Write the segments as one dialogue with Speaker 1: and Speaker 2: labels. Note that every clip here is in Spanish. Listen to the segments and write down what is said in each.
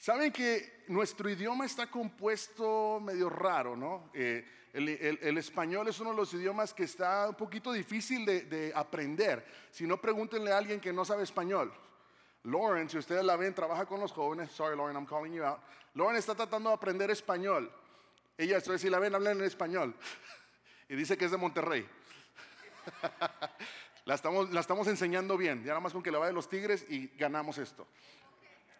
Speaker 1: Saben que nuestro idioma está compuesto medio raro, ¿no? Eh, el, español es uno de los idiomas que está un poquito difícil de, de, aprender. Si no, pregúntenle a alguien que no sabe español. Lauren, si ustedes la ven, trabaja con los jóvenes. Sorry, Lauren, I'm calling you out. Lauren está tratando de aprender español. Ella, si la ven, habla en español. y dice que es de Monterrey. la, estamos, la estamos enseñando bien. Ya nada más con que le vaya los tigres y ganamos esto.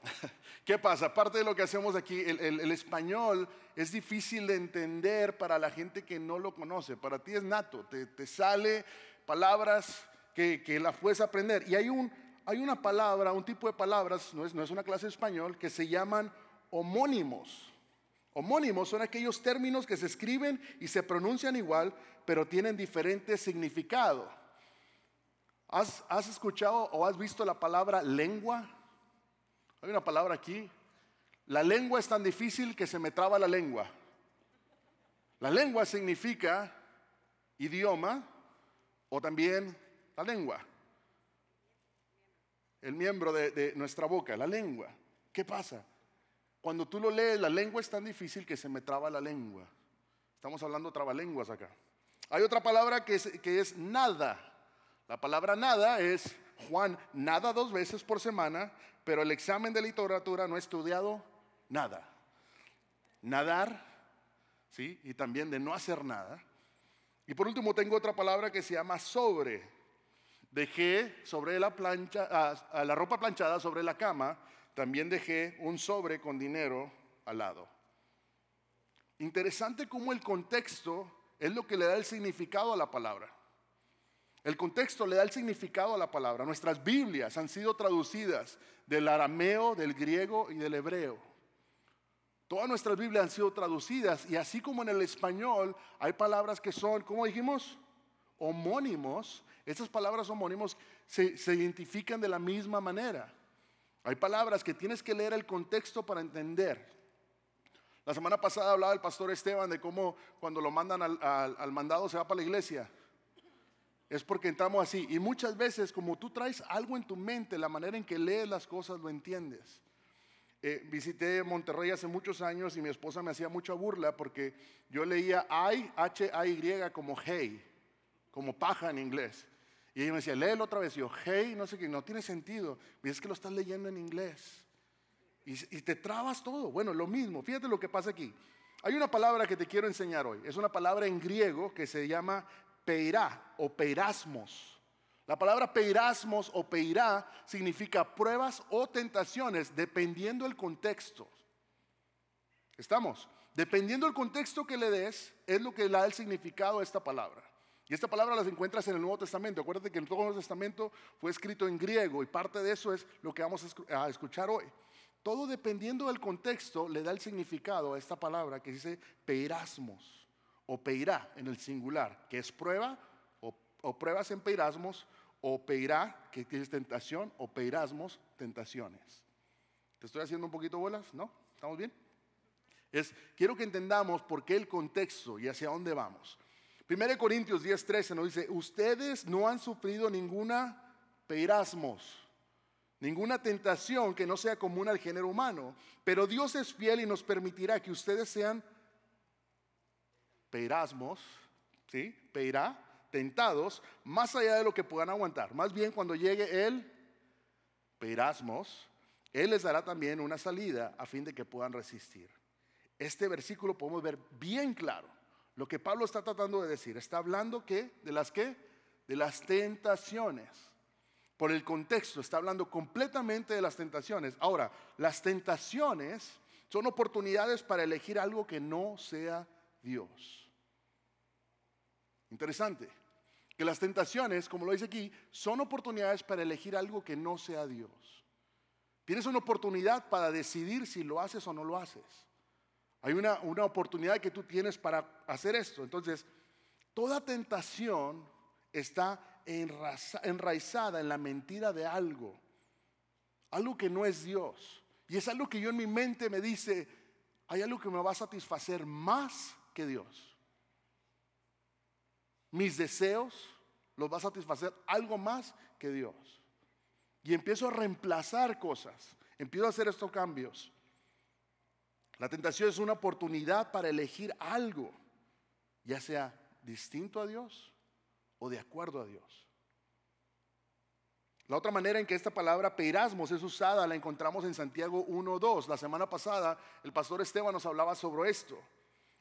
Speaker 1: ¿Qué pasa? Parte de lo que hacemos aquí, el, español es difícil de entender para la gente que no lo conoce. Para ti es nato, te, sale palabras que, que las puedes aprender. Y hay, un, hay una palabra, un tipo de palabras, no es, no es una clase de español, que se llaman homónimos. Homónimos son aquellos términos que se escriben y se pronuncian igual, pero tienen diferente significado. ¿Has, ¿Has, escuchado o has visto la palabra lengua? Hay una palabra aquí. La lengua es tan difícil que se me traba la lengua. La lengua significa idioma o también la lengua. El miembro de, de nuestra boca, la lengua. ¿Qué pasa? Cuando tú lo lees, la lengua es tan difícil que se me traba la lengua. Estamos hablando trabalenguas acá. Hay otra palabra que es, que es nada. La palabra nada es, Juan, nada dos veces por semana, pero el examen de literatura no he estudiado nada. Nadar, ¿sí? Y también de no hacer nada. Y por último tengo otra palabra que se llama sobre. Dejé sobre la plancha, a la ropa planchada sobre la cama también dejé un sobre con dinero al lado. Interesante cómo el contexto es lo que le da el significado a la palabra. El contexto le da el significado a la palabra. Nuestras Biblias han sido traducidas del arameo, del griego y del hebreo. Todas nuestras Biblias han sido traducidas y así como en el español hay palabras que son, ¿cómo dijimos? Homónimos. Esas palabras homónimos se, se identifican de la misma manera. Hay palabras que tienes que leer el contexto para entender. La semana pasada hablaba el pastor Esteban de cómo cuando lo mandan al, mandado se va para la iglesia. Es porque entramos así. Y muchas veces, como tú traes algo en tu mente, la manera en que lees las cosas lo entiendes. Eh, visité Monterrey hace muchos años y mi esposa me hacía mucha burla porque yo leía I, H-A-Y como hey, como paja en inglés. Y ella me decía, léelo otra vez. Y yo, hey, no sé qué, no tiene sentido. Y es que lo estás leyendo en inglés. Y, te trabas todo. Bueno, lo mismo. Fíjate lo que pasa aquí. Hay una palabra que te quiero enseñar hoy. Es una palabra en griego que se llama peirá o peirasmos. La palabra peirasmos o peirá significa pruebas o tentaciones dependiendo del contexto. ¿Estamos? Dependiendo del contexto que le des, es lo que le da el significado a esta palabra. Y esta palabra las encuentras en el Nuevo Testamento. Acuérdate que el Nuevo Testamento fue escrito en griego y parte de eso es lo que vamos a escuchar hoy. Todo dependiendo del contexto le da el significado a esta palabra que dice peirasmos o peirá en el singular, que es prueba o, pruebas en peirasmos o peirá, que es tentación, o peirasmos, tentaciones. ¿Te estoy haciendo un poquito bolas? ¿No? ¿Estamos bien? Es, quiero que entendamos por qué el contexto y hacia dónde vamos. 1 Corintios 10:13 nos dice, ustedes no han sufrido ninguna peirasmos, ninguna tentación que no sea común al género humano, pero Dios es fiel y nos permitirá que ustedes sean peirasmos, ¿sí? Peirá, tentados, más allá de lo que puedan aguantar. Más bien cuando llegue el peirasmos, Él les dará también una salida a fin de que puedan resistir. Este versículo podemos ver bien claro lo que Pablo está tratando de decir, está hablando de las que de las tentaciones. Por el contexto está hablando completamente de las tentaciones. Ahora, las tentaciones son oportunidades para elegir algo que no sea Dios. Interesante. Que las tentaciones, como lo dice aquí, son oportunidades para elegir algo que no sea Dios. Tienes una oportunidad para decidir si lo haces o no lo haces. Hay una, oportunidad que tú tienes para hacer esto. Entonces, toda tentación está enraizada en la mentira de algo. Algo que no es Dios. Y es algo que yo en mi mente me dice, hay algo que me va a satisfacer más que Dios. Mis deseos los va a satisfacer algo más que Dios. Y empiezo a reemplazar cosas. Empiezo a hacer estos cambios. La tentación es una oportunidad para elegir algo, ya sea distinto a Dios o de acuerdo a Dios. La otra manera en que esta palabra peirasmos es usada la encontramos en Santiago 1.2. La semana pasada el pastor Esteban nos hablaba sobre esto.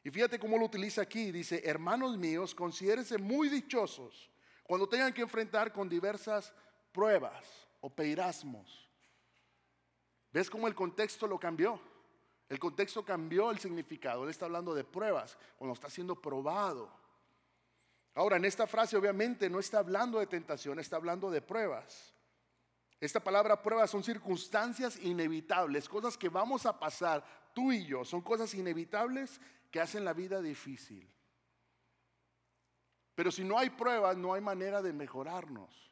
Speaker 1: Y fíjate cómo lo utiliza aquí. Dice, hermanos míos, considérense muy dichosos cuando tengan que enfrentar con diversas pruebas o peirasmos. ¿Ves cómo el contexto lo cambió? El contexto cambió el significado. Él está hablando de pruebas, cuando está siendo probado. Ahora, en esta frase obviamente no está hablando de tentación, está hablando de pruebas. Esta palabra prueba son circunstancias inevitables, cosas que vamos a pasar tú y yo, son cosas inevitables que hacen la vida difícil. Pero si no hay pruebas, no hay manera de mejorarnos.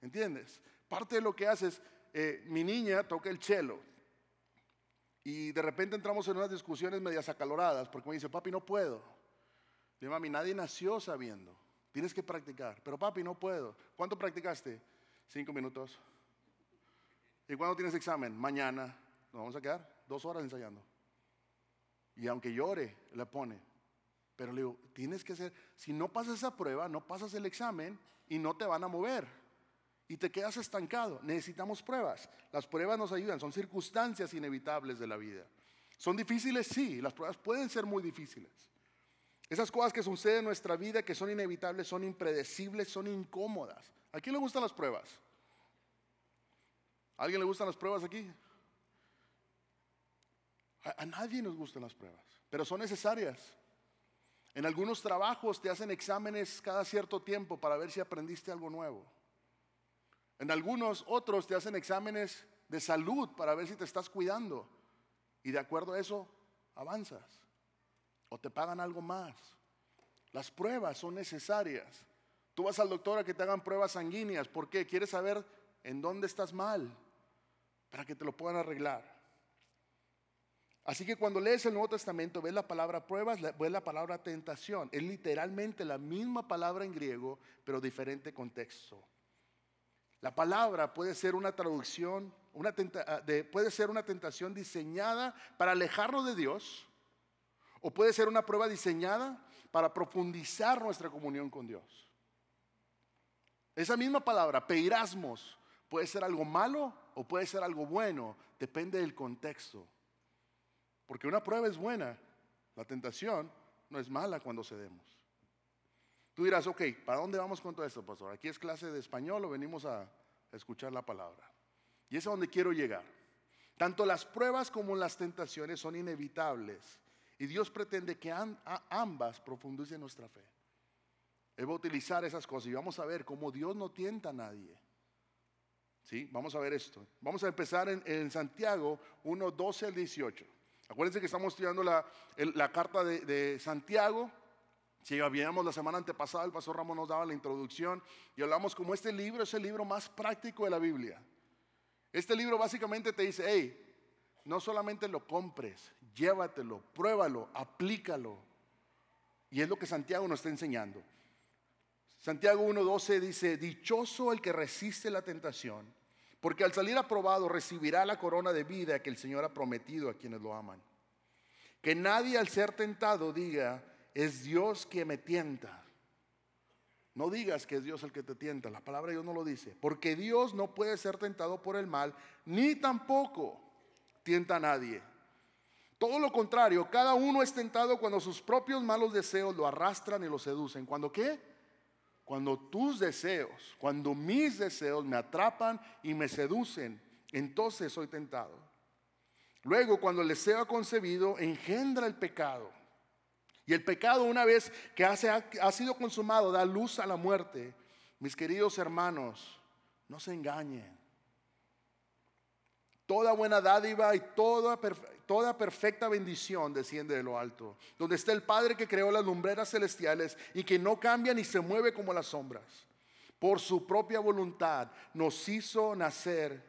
Speaker 1: ¿Entiendes? Parte de lo que haces, eh, mi niña toca el cello y de repente entramos en unas discusiones medias acaloradas porque me dice, papi, no puedo. Le mami, nadie nació sabiendo. Tienes que practicar. Pero papi, no puedo. ¿Cuánto practicaste? Cinco minutos. ¿Y cuándo tienes examen? Mañana. Nos vamos a quedar dos horas ensayando. Y aunque llore, le pone. Pero le digo, tienes que ser, si no pasas esa prueba, no pasas el examen y no te van a mover. Y te quedas estancado. Necesitamos pruebas. Las pruebas nos ayudan, son circunstancias inevitables de la vida. ¿Son difíciles? Sí, las pruebas pueden ser muy difíciles. Esas cosas que suceden en nuestra vida, que son inevitables, son impredecibles, son incómodas. ¿A quién le gustan las pruebas? ¿A alguien le gustan las pruebas aquí? A, nadie nos gustan las pruebas, pero son necesarias. En algunos trabajos te hacen exámenes cada cierto tiempo para ver si aprendiste algo nuevo. En algunos otros te hacen exámenes de salud para ver si te estás cuidando. Y de acuerdo a eso, avanzas. O te pagan algo más. Las pruebas son necesarias. Tú vas al doctor a que te hagan pruebas sanguíneas. ¿Por qué? Quieres saber en dónde estás mal para que te lo puedan arreglar. Así que cuando lees el Nuevo Testamento, ves la palabra pruebas, ves la palabra tentación. Es literalmente la misma palabra en griego, pero diferente contexto. La palabra puede ser una traducción, una ah, puede ser una tentación diseñada para alejarnos de Dios, o puede ser una prueba diseñada para profundizar nuestra comunión con Dios. Esa misma palabra, peirasmos, puede ser algo malo o puede ser algo bueno, depende del contexto. Porque una prueba es buena, la tentación no es mala cuando cedemos. Tú dirás, ok, ¿para dónde vamos con todo esto, pastor? ¿Aquí es clase de español o venimos a escuchar la palabra? Y es a donde quiero llegar. Tanto las pruebas como las tentaciones son inevitables y Dios pretende que ambas profundicen nuestra fe. Él va a utilizar esas cosas y vamos a ver cómo Dios no tienta a nadie. ¿Sí? Vamos a ver esto. Vamos a empezar en, Santiago 1, 12 al 18. Acuérdense que estamos estudiando la, carta de, Santiago. Si habíamos la semana antepasada, el pastor Ramón nos daba la introducción y hablamos como este libro es el libro más práctico de la Biblia. Este libro básicamente te dice, hey, no solamente lo compres, llévatelo, pruébalo, aplícalo. Y es lo que Santiago nos está enseñando. Santiago 1.12 dice, dichoso el que resiste la tentación, porque al salir aprobado recibirá la corona de vida que el Señor ha prometido a quienes lo aman. Que nadie al ser tentado diga, es Dios quien me tienta. No digas que es Dios el que te tienta, la palabra de Dios no lo dice, porque Dios no puede ser tentado por el mal, ni tampoco tienta a nadie. Todo lo contrario, cada uno es tentado cuando sus propios malos deseos lo arrastran y lo seducen. ¿Cuándo qué? Cuando tus deseos, cuando mis deseos me atrapan y me seducen, entonces soy tentado. Luego, cuando el deseo ha concebido, engendra el pecado. Y el pecado, una vez que ha, sido consumado, da luz a la muerte. Mis queridos hermanos, no se engañen. Toda buena dádiva y toda, toda perfecta bendición desciende de lo alto, donde está el Padre que creó las lumbreras celestiales y que no cambia ni se mueve como las sombras. Por su propia voluntad nos hizo nacer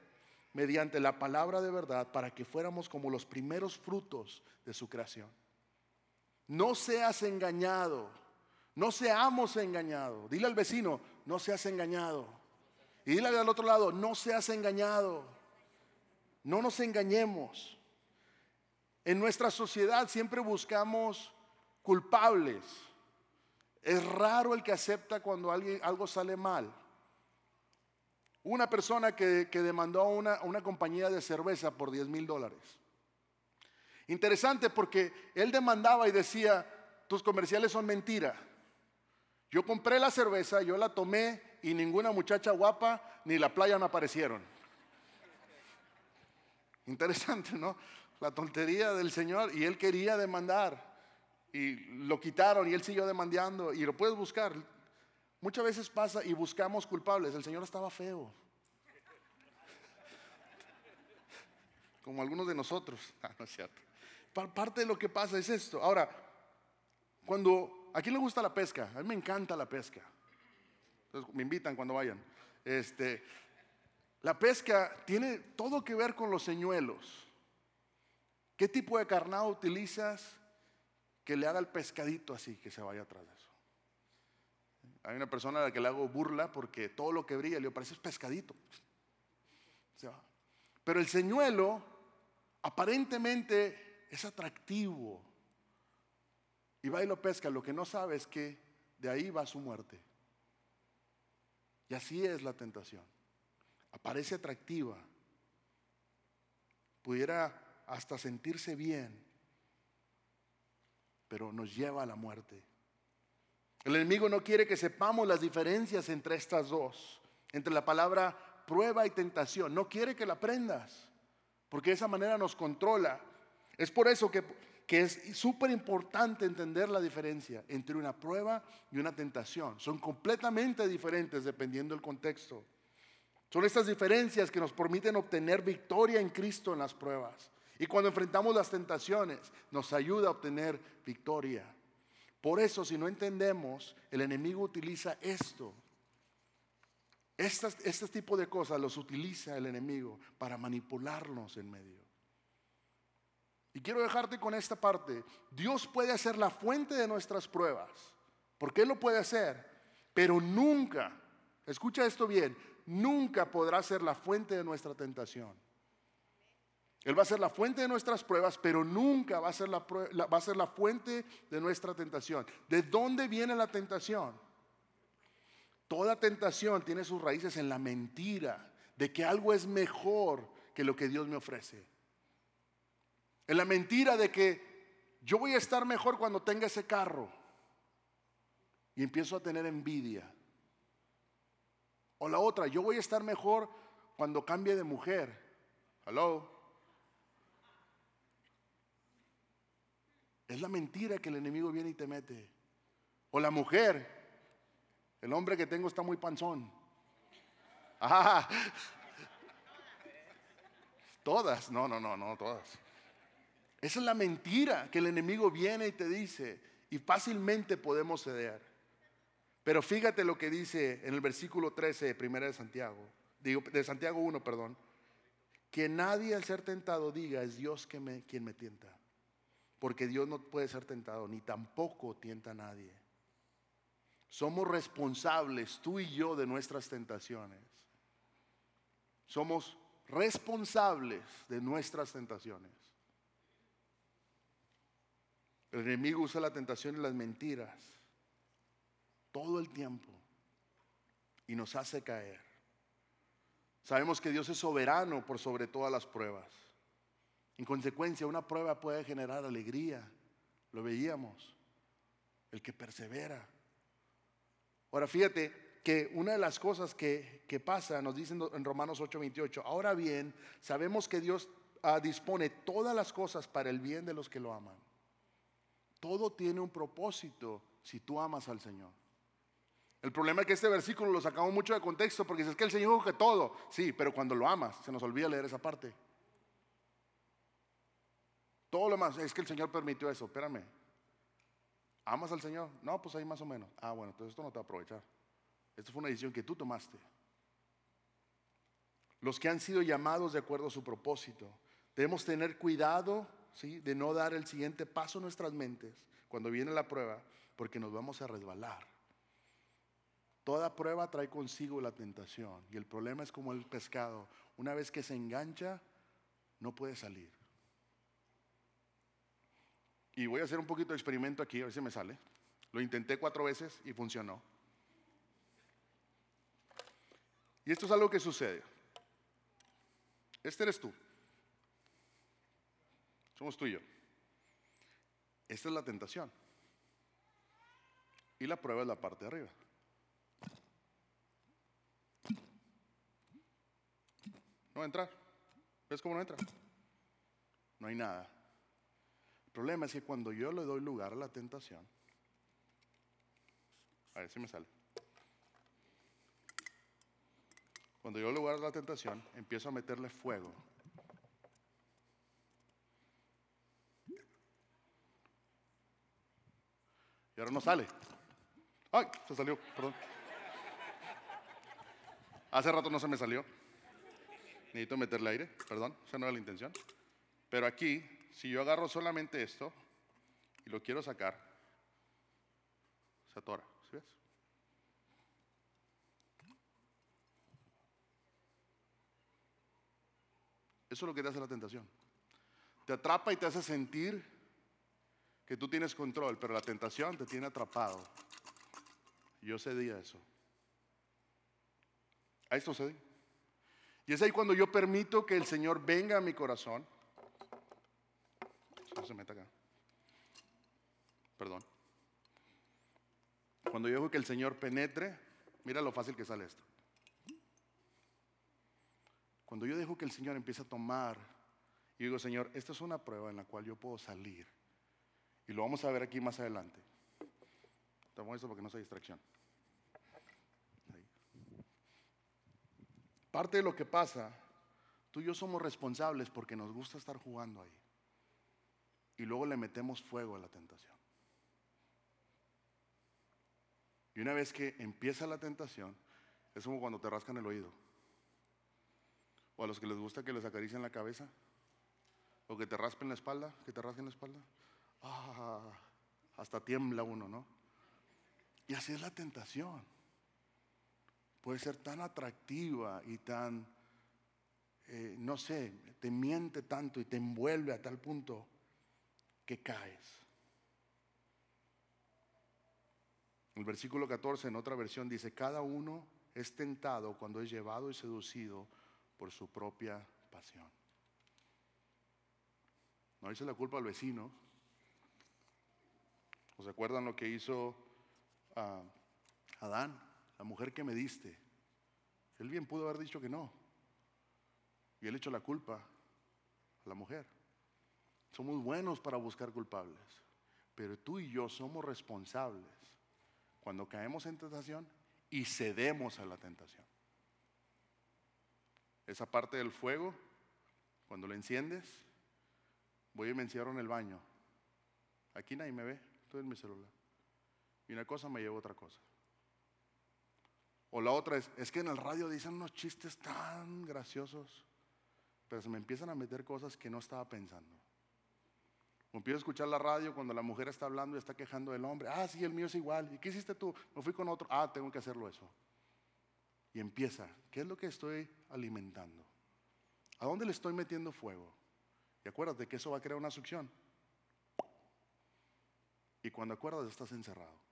Speaker 1: mediante la palabra de verdad para que fuéramos como los primeros frutos de su creación. No seas engañado, no seamos engañados. Dile al vecino, no seas engañado. Y dile al otro lado, no seas engañado. No nos engañemos. En nuestra sociedad siempre buscamos culpables. Es raro el que acepta cuando alguien, algo sale mal. Una persona que, demandó a una, una, compañía de cerveza por 10 mil dólares. Interesante porque él demandaba y decía, tus comerciales son mentira. Yo compré la cerveza, yo la tomé y ninguna muchacha guapa ni la playa me aparecieron. Interesante, ¿no? La tontería del Señor y él quería demandar y lo quitaron y él siguió demandando y lo puedes buscar. Muchas veces pasa y buscamos culpables. El Señor estaba feo. Como algunos de nosotros. Ah, no es cierto. Parte de lo que pasa es esto. Ahora, cuando, ¿a quién le gusta la pesca? A mí me encanta la pesca. Entonces, me invitan cuando vayan. Este, la pesca tiene todo que ver con los señuelos. ¿Qué tipo de carnado utilizas que le haga el pescadito así, que se vaya atrás de eso? Hay una persona a la que le hago burla porque todo lo que brilla le parece pescadito. Pero el señuelo aparentemente es atractivo. Y va y lo pesca. Lo que no sabe es que de ahí va su muerte. Y así es la tentación. Aparece atractiva. Pudiera hasta sentirse bien, pero nos lleva a la muerte. El enemigo no quiere que sepamos las diferencias entre estas dos, entre la palabra prueba y tentación. No quiere que la aprendas, porque de esa manera nos controla. Es por eso que, que es súper importante entender la diferencia entre una prueba y una tentación. Son completamente diferentes dependiendo del contexto. Son estas diferencias que nos permiten obtener victoria en Cristo en las pruebas. Y cuando enfrentamos las tentaciones, nos ayuda a obtener victoria. Por eso, si no entendemos, el enemigo utiliza esto. este tipo de cosas los utiliza el enemigo para manipularnos en medio. Y quiero dejarte con esta parte. Dios puede ser la fuente de nuestras pruebas. ¿Por qué lo puede hacer? Pero nunca, escucha esto bien, nunca podrá ser la fuente de nuestra tentación. Él va a ser la fuente de nuestras pruebas, pero nunca va a ser la, va a ser la fuente de nuestra tentación. ¿De dónde viene la tentación? Toda tentación tiene sus raíces en la mentira de que algo es mejor que lo que Dios me ofrece. En la mentira de que yo voy a estar mejor cuando tenga ese carro. Y empiezo a tener envidia. O la otra, yo voy a estar mejor cuando cambie de mujer. Hello. Es la mentira que el enemigo viene y te mete. O la mujer. El hombre que tengo está muy panzón. Ah. Todas, no, no, no, no, todas. Esa es la mentira que el enemigo viene y te dice y fácilmente podemos ceder. Pero fíjate lo que dice en el versículo 13 de Primera de Santiago, digo, de Santiago 1, perdón, que nadie al ser tentado diga es Dios quien me tienta porque Dios no puede ser tentado, ni tampoco tienta a nadie. Somos responsables, tú y yo, de nuestras tentaciones. Somos responsables de nuestras tentaciones. El enemigo usa la tentación y las mentiras todo el tiempo y nos hace caer. Sabemos que Dios es soberano por sobre todas las pruebas. En consecuencia, una prueba puede generar alegría. Lo veíamos. El que persevera. Ahora fíjate que una de las cosas que, pasa, nos dicen en Romanos 8:28, ahora bien, sabemos que Dios ah, dispone todas las cosas para el bien de los que lo aman. Todo tiene un propósito si tú amas al Señor. El problema es que este versículo lo sacamos mucho de contexto porque es que el Señor dijo todo, sí, pero cuando lo amas, se nos olvida leer esa parte. Todo lo más, es que el Señor permitió eso, espérame. ¿Amas al Señor? No, pues ahí más o menos. Ah, bueno, entonces esto no te va a aprovechar. Esto fue una decisión que tú tomaste. Los que han sido llamados de acuerdo a su propósito. Debemos tener cuidado ¿sí? de no dar el siguiente paso en nuestras mentes cuando viene la prueba, porque nos vamos a resbalar. Toda prueba trae consigo la tentación y el problema es como el pescado. Una vez que se engancha, no puede salir. Y voy a hacer un poquito de experimento aquí, a ver si me sale. Lo intenté cuatro veces y funcionó. Y esto es algo que sucede. Este eres tú. Somos tú y yo. Esta es la tentación. Y la prueba es la parte de arriba. No va a entrar. ¿Ves cómo no entra? No hay nada. El problema es que cuando yo le doy lugar a la tentación, a ver si me sale. Cuando yo le doy lugar a la tentación, empiezo a meterle fuego. Y ahora no sale. ¡Ay! Se salió, perdón. Hace rato no se me salió. Necesito meterle aire, perdón, esa no era la intención. Pero aquí, si yo agarro solamente esto y lo quiero sacar, se atora, ¿sí ves? Eso es lo que te hace la tentación. Te atrapa y te hace sentir que tú tienes control, pero la tentación te tiene atrapado. Yo cedí a eso. A esto cedí. Y es ahí cuando yo permito que el Señor venga a mi corazón. No se meta acá. Perdón. Cuando yo dejo que el Señor penetre, mira lo fácil que sale esto. Cuando yo dejo que el Señor empiece a tomar, y digo, Señor, esta es una prueba en la cual yo puedo salir. Y lo vamos a ver aquí más adelante. Tomo esto porque no sea distracción. Parte de lo que pasa, tú y yo somos responsables porque nos gusta estar jugando ahí. Y luego le metemos fuego a la tentación. Y una vez que empieza la tentación, es como cuando te rascan el oído. O a los que les gusta que les acaricien la cabeza. O que te raspen la espalda, que te rasquen la espalda. Ah, hasta tiembla uno, ¿no? Y así es la tentación puede ser tan atractiva y tan, eh, no sé, te miente tanto y te envuelve a tal punto que caes. El versículo 14 en otra versión dice, cada uno es tentado cuando es llevado y seducido por su propia pasión. No dice la culpa al vecino. ¿Os acuerdan lo que hizo ah, Adán? La mujer que me diste. Él bien pudo haber dicho que no. Y él echó la culpa a la mujer. Somos buenos para buscar culpables, pero tú y yo somos responsables cuando caemos en tentación y cedemos a la tentación. Esa parte del fuego, cuando lo enciendes, voy y me encierro en el baño. Aquí nadie me ve, estoy en mi celular. Y una cosa me lleva a otra cosa. O la otra es, es que en el radio dicen unos chistes tan graciosos, pero se me empiezan a meter cosas que no estaba pensando. Empiezo a escuchar la radio cuando la mujer está hablando y está quejando del hombre. Ah, sí, el mío es igual. ¿Y qué hiciste tú? Me fui con otro. Ah, tengo que hacerlo eso. Y empieza. ¿Qué es lo que estoy alimentando? ¿A dónde le estoy metiendo fuego? Y acuérdate que eso va a crear una succión. Y cuando acuerdas estás encerrado.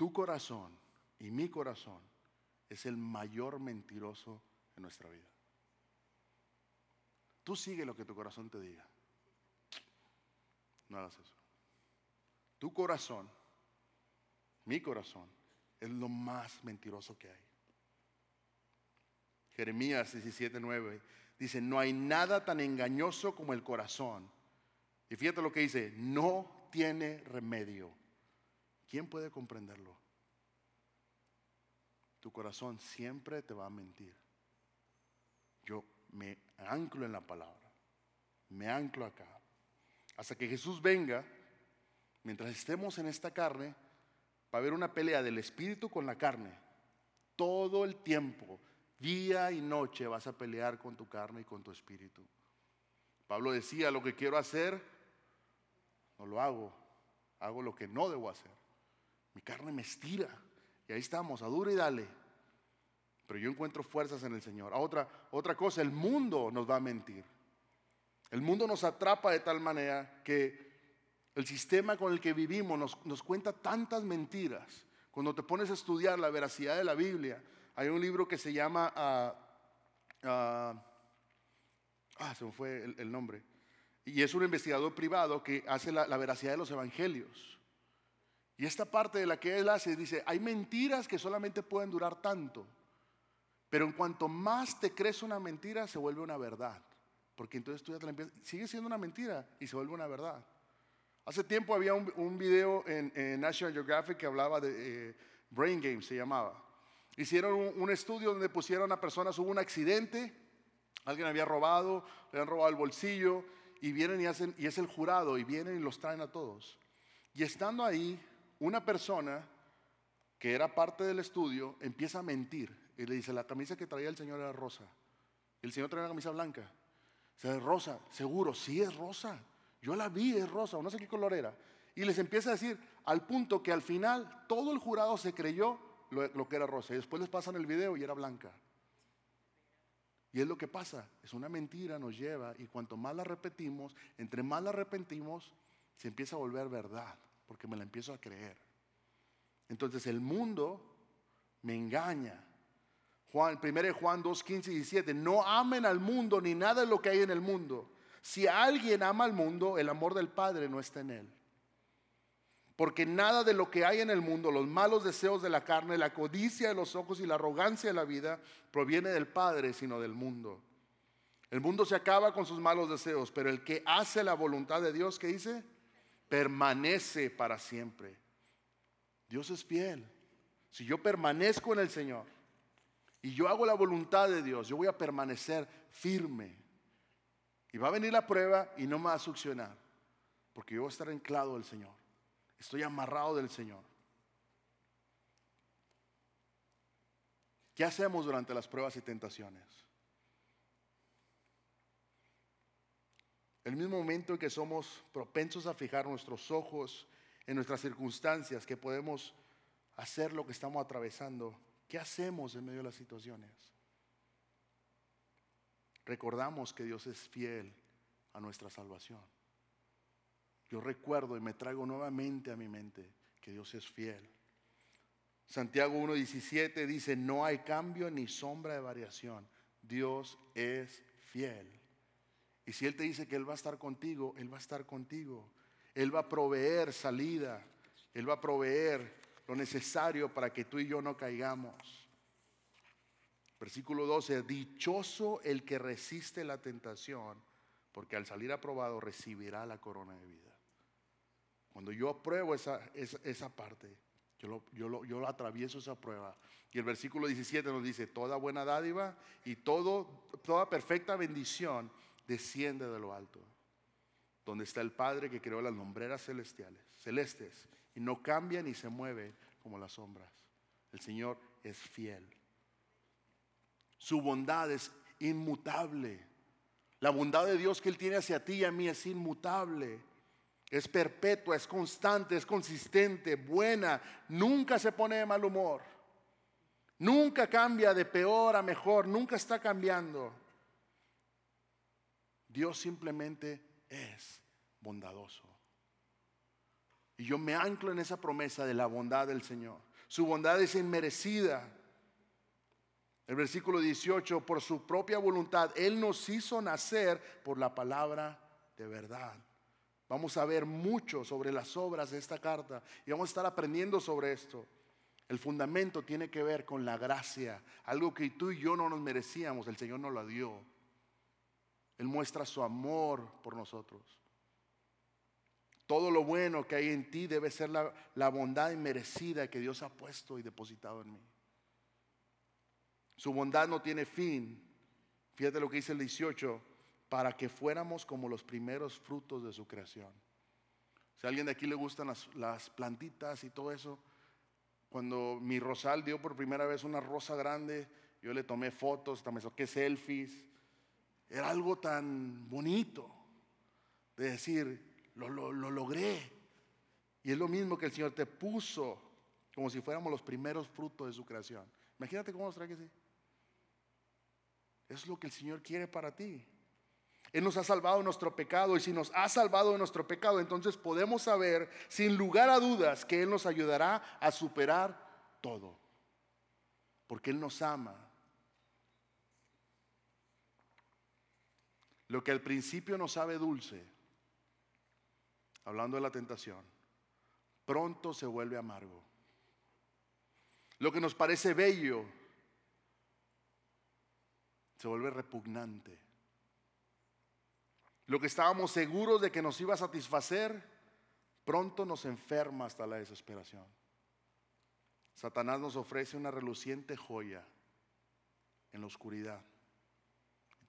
Speaker 1: Tu corazón y mi corazón es el mayor mentiroso en nuestra vida. Tú sigue lo que tu corazón te diga. No hagas eso. Tu corazón, mi corazón, es lo más mentiroso que hay. Jeremías 17:9 dice, no hay nada tan engañoso como el corazón. Y fíjate lo que dice, no tiene remedio. ¿Quién puede comprenderlo? Tu corazón siempre te va a mentir. Yo me anclo en la palabra, me anclo acá. Hasta que Jesús venga, mientras estemos en esta carne, va a haber una pelea del espíritu con la carne. Todo el tiempo, día y noche, vas a pelear con tu carne y con tu espíritu. Pablo decía, lo que quiero hacer, no lo hago, hago lo que no debo hacer. Mi carne me estira. Y ahí estamos, a duro y dale. Pero yo encuentro fuerzas en el Señor. otra, otra cosa, el mundo nos va a mentir. El mundo nos atrapa de tal manera que el sistema con el que vivimos nos, cuenta tantas mentiras. Cuando te pones a estudiar la veracidad de la Biblia, hay un libro que se llama, ah, ah, ah se me fue el, nombre, y es un investigador privado que hace la veracidad de los evangelios. Y esta parte de la que él hace dice, hay mentiras que solamente pueden durar tanto, pero en cuanto más te crees una mentira, se vuelve una verdad. Porque entonces tú ya te la empiezas, sigue siendo una mentira y se vuelve una verdad. Hace tiempo había un, video en, National Geographic que hablaba de eh, Brain Games, se llamaba. Hicieron un, estudio donde pusieron a personas, hubo un accidente, alguien había robado, le han robado el bolsillo y vienen y hacen, y es el jurado, y vienen y los traen a todos. Y estando ahí, una persona que era parte del estudio empieza a mentir y le dice, la camisa que traía el señor era rosa. El señor traía una camisa blanca. Se es rosa, seguro, sí es rosa. Yo la vi, es rosa, o no sé qué color era. Y les empieza a decir, al punto que al final todo el jurado se creyó lo, que era rosa. Y después les pasan el video y era blanca. Y es lo que pasa, es una mentira, nos lleva, y cuanto más la repetimos, entre más la arrepentimos, se empieza a volver verdad, porque me la empiezo a creer. Entonces el mundo me engaña. Juan, 1 Juan 2, 15 y 17, no amen al mundo ni nada de lo que hay en el mundo. Si alguien ama al mundo, el amor del Padre no está en él. Porque nada de lo que hay en el mundo, los malos deseos de la carne, la codicia de los ojos y la arrogancia de la vida, proviene del Padre, sino del mundo. El mundo se acaba con sus malos deseos, pero el que hace la voluntad de Dios, ¿qué dice? Permanece para siempre. Dios es fiel. Si yo permanezco en el Señor, y yo hago la voluntad de Dios, yo voy a permanecer firme. Y va a venir la prueba y no me va a succionar, porque yo voy a estar anclado del Señor. Estoy amarrado del Señor. ¿Qué hacemos durante las pruebas y tentaciones? El mismo momento en que somos propensos a fijar nuestros ojos en nuestras circunstancias, que podemos hacer lo que estamos atravesando, ¿Qué hacemos en medio de las situaciones? Recordamos que Dios es fiel a nuestra salvación. Yo recuerdo y me traigo nuevamente a mi mente que Dios es fiel. Santiago 1.17 dice, no hay cambio ni sombra de variación. Dios es fiel. Y si Él te dice que Él va a estar contigo, Él va a estar contigo. Él va a proveer salida. Él va a proveer lo necesario para que tú y yo no caigamos. Versículo 12, dichoso el que resiste la tentación, porque al salir aprobado recibirá la corona de vida. Cuando yo apruebo esa, esa, parte, yo, lo, yo, yo atravieso esa prueba. Y el versículo 17 nos dice, toda buena dádiva y todo, toda perfecta bendición desciende de lo alto, donde está el Padre que creó las lumbreras celestiales, celestes y no cambia ni se mueve como las sombras. El Señor es fiel. Su bondad es inmutable. La bondad de Dios que Él tiene hacia ti y a mí es inmutable. Es perpetua, es constante, es consistente, buena. Nunca se pone de mal humor. Nunca cambia de peor a mejor. Nunca está cambiando. Dios simplemente es bondadoso. Y yo me anclo en esa promesa de la bondad del Señor. Su bondad es inmerecida. El versículo 18, por su propia voluntad, Él nos hizo nacer por la palabra de verdad. Vamos a ver mucho sobre las obras de esta carta y vamos a estar aprendiendo sobre esto. El fundamento tiene que ver con la gracia, algo que tú y yo no nos merecíamos, el Señor nos lo dio. Él muestra su amor por nosotros. Todo lo bueno que hay en ti debe ser la, bondad inmerecida que Dios ha puesto y depositado en mí. Su bondad no tiene fin. Fíjate lo que dice el 18, para que fuéramos como los primeros frutos de su creación. Si a alguien de aquí le gustan las, las plantitas y todo eso, cuando mi rosal dio por primera vez una rosa grande, yo le tomé fotos, también saqué selfies. Era algo tan bonito de decir, lo, logré. Y es lo mismo que el Señor te puso como si fuéramos los primeros frutos de su creación. Imagínate cómo nos trae que sí. Es lo que el Señor quiere para ti. Él nos ha salvado de nuestro pecado y si nos ha salvado de nuestro pecado, entonces podemos saber sin lugar a dudas que Él nos ayudará a superar todo. Porque Él nos ama. Lo que al principio nos sabe dulce, hablando de la tentación, pronto se vuelve amargo. Lo que nos parece bello se vuelve repugnante. Lo que estábamos seguros de que nos iba a satisfacer, pronto nos enferma hasta la desesperación. Satanás nos ofrece una reluciente joya en la oscuridad.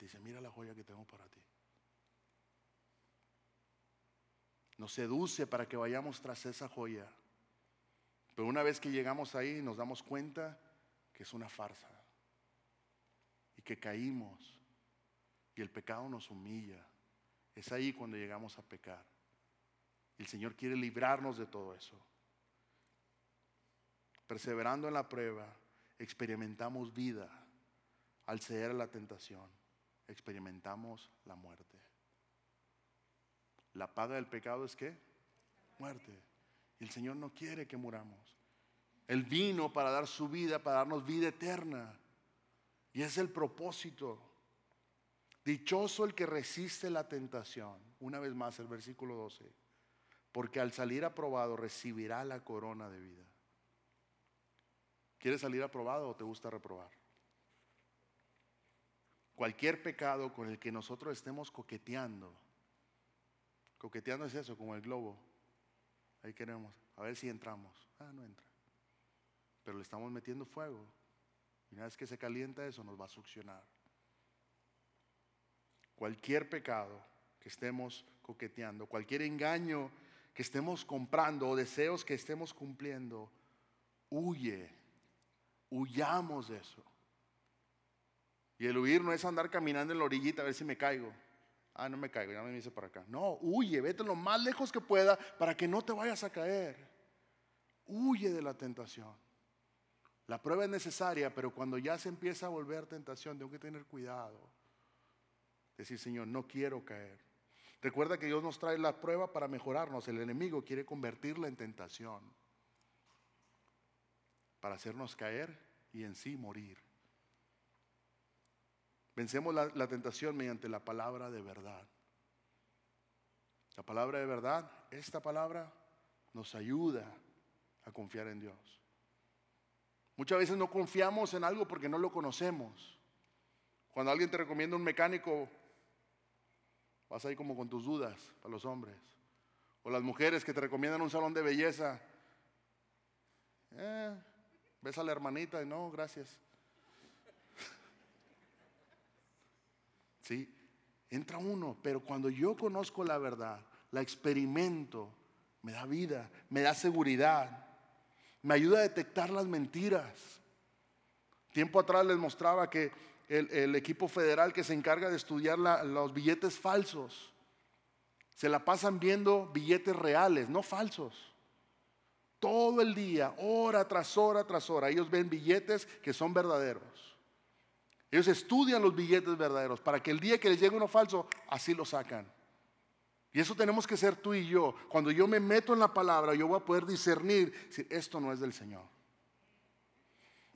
Speaker 1: Dice, mira la joya que tengo para ti. Nos seduce para que vayamos tras esa joya. Pero una vez que llegamos ahí nos damos cuenta que es una farsa y que caímos y el pecado nos humilla. Es ahí cuando llegamos a pecar. El Señor quiere librarnos de todo eso. Perseverando en la prueba, experimentamos vida. Al ceder a la tentación, experimentamos la muerte. La paga del pecado es qué? Muerte. Y el Señor no quiere que muramos. Él vino para dar su vida, para darnos vida eterna. Y es el propósito. Dichoso el que resiste la tentación. Una vez más el versículo 12. Porque al salir aprobado recibirá la corona de vida. ¿Quieres salir aprobado o te gusta reprobar? Cualquier pecado con el que nosotros estemos coqueteando. Coqueteando es eso, como el globo. Ahí queremos. A ver si entramos. Ah, no entra. Pero le estamos metiendo fuego. Y una vez que se calienta eso nos va a succionar. Cualquier pecado que estemos coqueteando, cualquier engaño que estemos comprando o deseos que estemos cumpliendo, huye, huyamos de eso. Y el huir no es andar caminando en la orillita a ver si me caigo. Ah, no me caigo, ya me hice para acá. No, huye, vete lo más lejos que pueda para que no te vayas a caer. Huye de la tentación. La prueba es necesaria, pero cuando ya se empieza a volver tentación, tengo que tener cuidado. Decir, Señor, no quiero caer. Recuerda que Dios nos trae la prueba para mejorarnos. El enemigo quiere convertirla en tentación. Para hacernos caer y en sí morir. Vencemos la, la, tentación mediante la palabra de verdad. La palabra de verdad, esta palabra nos ayuda a confiar en Dios. Muchas veces no confiamos en algo porque no lo conocemos. Cuando alguien te recomienda un mecánico, vas ahí como con tus dudas para los hombres. O las mujeres que te recomiendan un salón de belleza. Eh, ves a la hermanita y no, gracias. Entra uno, pero cuando yo conozco la verdad, la experimento, me da vida, me da seguridad me ayuda a detectar las mentiras. Tiempo atrás les mostraba que el, equipo federal que se encarga de estudiar los billetes falsos, se la pasan viendo billetes reales, no falsos. Todo el día, hora tras hora tras hora, ellos ven billetes que son verdaderos. Ellos estudian los billetes verdaderos para que el día que les llegue uno falso, así lo sacan. Y eso tenemos que ser tú y yo. Cuando yo me meto en la palabra, yo voy a poder discernir si esto no es del Señor.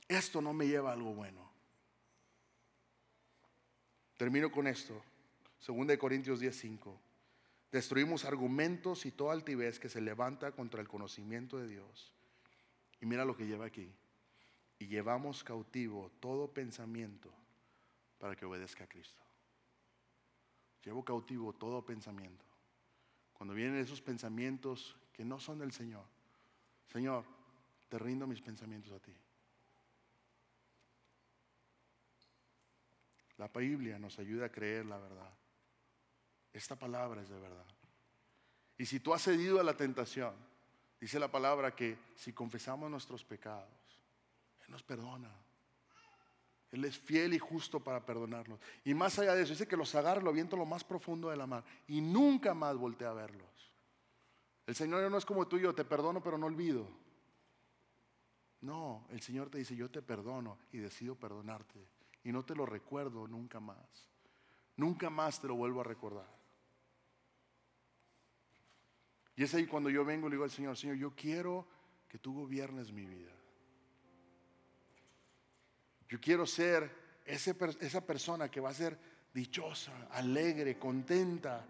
Speaker 1: Esto no me lleva a algo bueno. Termino con esto. 2 Corintios 10:5. Destruimos argumentos y toda altivez que se levanta contra el conocimiento de Dios. Y mira lo que lleva aquí. Y llevamos cautivo todo pensamiento para que obedezca a Cristo. Llevo cautivo todo pensamiento. Cuando vienen esos pensamientos que no son del Señor, Señor, te rindo mis pensamientos a ti. La Biblia nos ayuda a creer la verdad. Esta palabra es de verdad. Y si tú has cedido a la tentación, dice la palabra que si confesamos nuestros pecados, Él nos perdona. Él es fiel y justo para perdonarnos. Y más allá de eso, dice que los agarra, lo aviento lo más profundo de la mar y nunca más voltea a verlos. El Señor no es como tú y yo, te perdono pero no olvido. No, el Señor te dice, yo te perdono y decido perdonarte y no te lo recuerdo nunca más. nunca más te lo vuelvo a recordar. Y es ahí cuando yo vengo y le digo al Señor, Señor, yo quiero que tú gobiernes mi vida. Yo quiero ser esa persona que va a ser dichosa, alegre, contenta,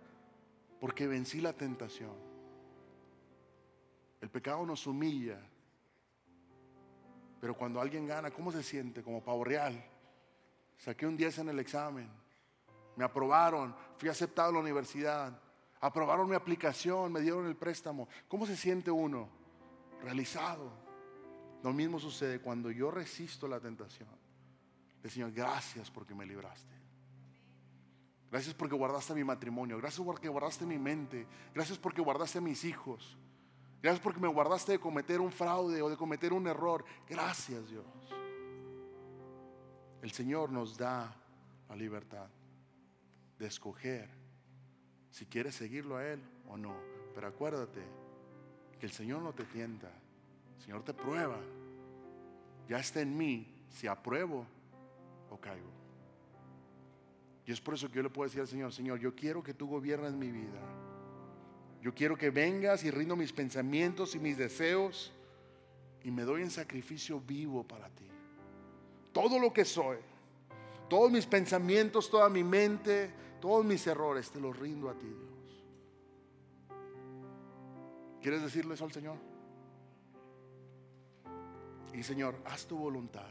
Speaker 1: porque vencí la tentación. El pecado nos humilla, pero cuando alguien gana, ¿cómo se siente? Como pavo real. Saqué un 10 en el examen, me aprobaron, fui aceptado a la universidad, aprobaron mi aplicación, me dieron el préstamo. ¿Cómo se siente uno? Realizado. Lo mismo sucede cuando yo resisto la tentación. Señor, gracias porque me libraste. Gracias porque guardaste mi matrimonio. Gracias porque guardaste mi mente. Gracias porque guardaste a mis hijos. Gracias porque me guardaste de cometer un fraude o de cometer un error. Gracias Dios. El Señor nos da la libertad de escoger si quieres seguirlo a Él o no. Pero acuérdate que el Señor no te tienta. El Señor te prueba. Ya está en mí si apruebo o caigo. Y es por eso que yo le puedo decir al Señor, Señor, yo quiero que tú gobiernes mi vida. Yo quiero que vengas y rindo mis pensamientos y mis deseos y me doy en sacrificio vivo para ti. Todo lo que soy, todos mis pensamientos, toda mi mente, todos mis errores, te los rindo a ti, Dios. ¿Quieres decirle eso al Señor? Y Señor, haz tu voluntad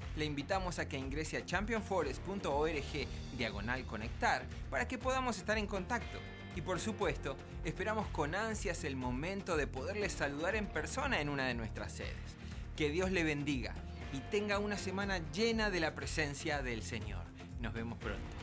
Speaker 2: le invitamos a que ingrese a championforest.org diagonal conectar para que podamos estar en contacto. Y por supuesto, esperamos con ansias el momento de poderle saludar en persona en una de nuestras sedes. Que Dios le bendiga y tenga una semana llena de la presencia del Señor. Nos vemos pronto.